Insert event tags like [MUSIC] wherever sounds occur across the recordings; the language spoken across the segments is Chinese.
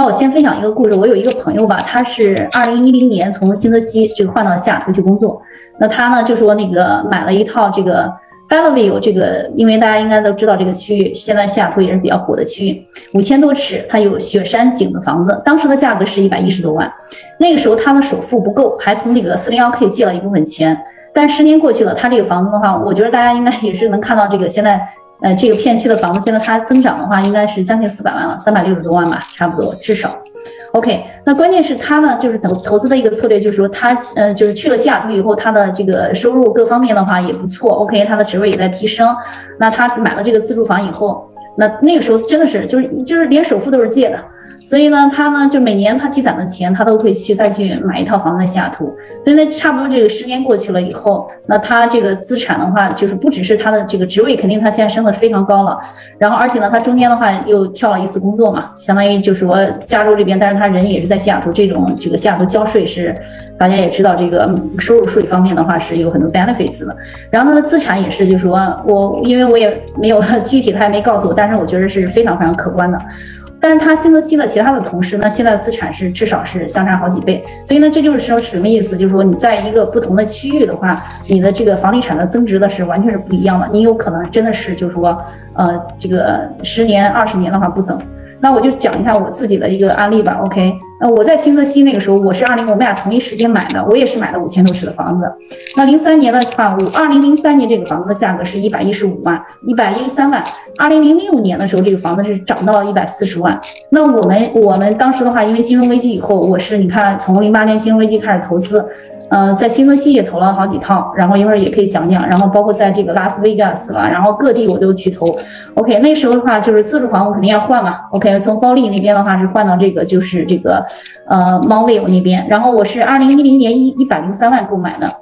那我先分享一个故事，我有一个朋友吧，他是二零一零年从新泽西这个换到西雅图去工作，那他呢就说那个买了一套这个 Bellevue 这个，因为大家应该都知道这个区域，现在西雅图也是比较火的区域，五千多尺，它有雪山景的房子，当时的价格是一百一十多万，那个时候他的首付不够，还从这个四零幺 K 借了一部分钱，但十年过去了，他这个房子的话，我觉得大家应该也是能看到这个现在。呃，这个片区的房子现在它增长的话，应该是将近四百万了，三百六十多万吧，差不多至少。OK，那关键是它呢，就是投投资的一个策略，就是说他，呃，就是去了西雅图以后，他的这个收入各方面的话也不错。OK，他的职位也在提升。那他买了这个自住房以后，那那个时候真的是就是就是连首付都是借的。所以呢，他呢就每年他积攒的钱，他都会去再去买一套房在西雅图。所以呢，差不多这个十年过去了以后，那他这个资产的话，就是不只是他的这个职位，肯定他现在升的非常高了。然后而且呢，他中间的话又跳了一次工作嘛，相当于就是说加州这边，但是他人也是在西雅图。这种这个西雅图交税是大家也知道，这个收入税方面的话是有很多 benefits 的。然后他的资产也是，就是说我因为我也没有 [LAUGHS] 具体，他也没告诉我，但是我觉得是非常非常可观的。但是他新泽西的其他的同事呢，现在的资产是至少是相差好几倍，所以呢，这就是说什么意思？就是说你在一个不同的区域的话，你的这个房地产的增值的是完全是不一样的，你有可能真的是就是说，呃，这个十年二十年的话不增。那我就讲一下我自己的一个案例吧，OK？那我在新泽西那个时候，我是二零，我们俩同一时间买的，我也是买的五千多尺的房子。那零三年的话，我二零零三年这个房子的价格是一百一十五万，一百一十三万。二零零六年的时候，这个房子是涨到了一百四十万。那我们我们当时的话，因为金融危机以后，我是你看从零八年金融危机开始投资。嗯，在新泽西也投了好几套，然后一会儿也可以讲讲，然后包括在这个拉斯维加斯了，然后各地我都去投。OK，那时候的话就是自住房我肯定要换嘛。OK，从方利那边的话是换到这个就是这个呃 m o n v i l 那边，然后我是二零一零年一一百零三万购买的，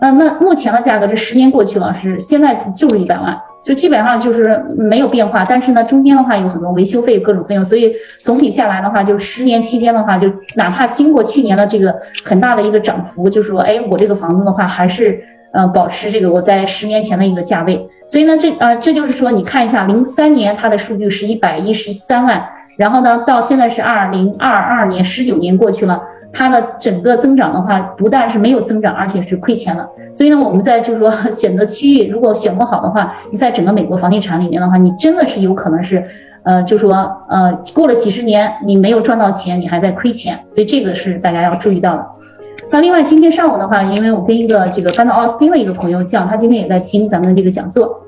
那那目前的价格这十年过去了是现在就是一百万。就基本上就是没有变化，但是呢，中间的话有很多维修费、各种费用，所以总体下来的话，就十年期间的话，就哪怕经过去年的这个很大的一个涨幅，就是说，哎，我这个房子的话还是呃保持这个我在十年前的一个价位。所以呢，这呃这就是说，你看一下零三年它的数据是一百一十三万，然后呢到现在是二零二二年，十九年过去了。它的整个增长的话，不但是没有增长，而且是亏钱了。所以呢，我们在就是说 [LAUGHS] 选择区域，如果选不好的话，你在整个美国房地产里面的话，你真的是有可能是，呃，就说呃，过了几十年你没有赚到钱，你还在亏钱。所以这个是大家要注意到的。那另外今天上午的话，因为我跟一个这个搬到奥斯汀的一个朋友讲，他今天也在听咱们的这个讲座，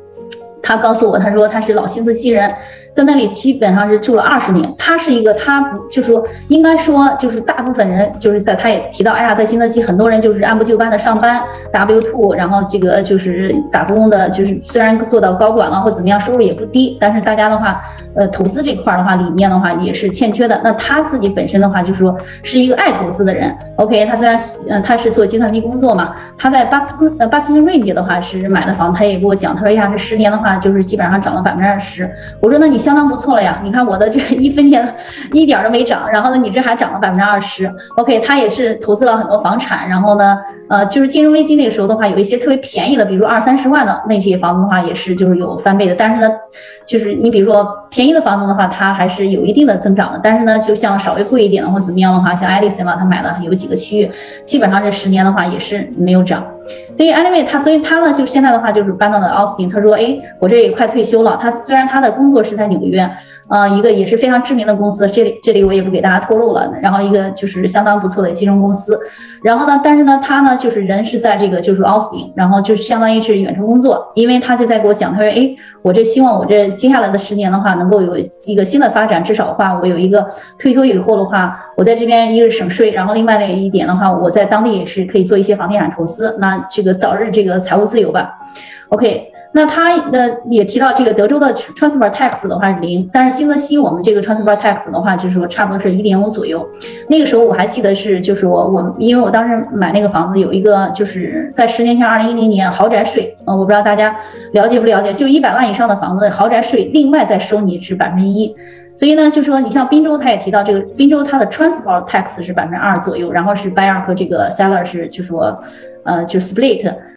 他告诉我，他说他是老新泽西人。在那里基本上是住了二十年，他是一个，他不就说应该说就是大部分人就是在他也提到，哎呀，在新泽西很多人就是按部就班的上班，W two，然后这个就是打工的，就是虽然做到高管了或怎么样，收入也不低，但是大家的话，呃，投资这块的话，理念的话也是欠缺的。那他自己本身的话，就是说是一个爱投资的人。OK，他虽然呃他是做计算机工作嘛，他在巴斯呃巴斯汀瑞 e 的话是买的房，他也给我讲，他说呀，这十年的话就是基本上涨了百分之二十。我说那你。相当不错了呀！你看我的这 [LAUGHS] 一分钱一点都没涨，然后呢，你这还涨了百分之二十。OK，他也是投资了很多房产，然后呢，呃，就是金融危机那个时候的话，有一些特别便宜的，比如二三十万的那些房子的话，也是就是有翻倍的。但是呢，就是你比如说便宜的房子的话，它还是有一定的增长的。但是呢，就像稍微贵一点的或怎么样的话，像爱丽森了，他买了有几个区域，基本上这十年的话也是没有涨。所以 anyway，他所以他呢，就现在的话就是搬到了奥斯汀。他说，哎，我这也快退休了。他虽然他的工作是在纽约，呃，一个也是非常知名的公司，这里这里我也不给大家透露了。然后一个就是相当不错的金融公司。然后呢，但是呢，他呢就是人是在这个就是奥斯汀，然后就是相当于是远程工作。因为他就在给我讲，他说，哎，我这希望我这接下来的十年的话，能够有一个新的发展，至少的话，我有一个退休以后的话。我在这边一个是省税，然后另外的一点的话，我在当地也是可以做一些房地产投资，那这个早日这个财务自由吧。OK，那他呃也提到这个德州的 transfer tax 的话是零，但是新泽西我们这个 transfer tax 的话就是说差不多是一点五左右。那个时候我还记得是就是我我因为我当时买那个房子有一个就是在十年前二零一零年豪宅税，嗯，我不知道大家了解不了解，就是一百万以上的房子豪宅税另外再收你是百分之一。所以呢，就说你像滨州，他也提到这个滨州，它的 transport tax 是百分之二左右，然后是 buyer 和这个 seller 是就说，呃，就 split。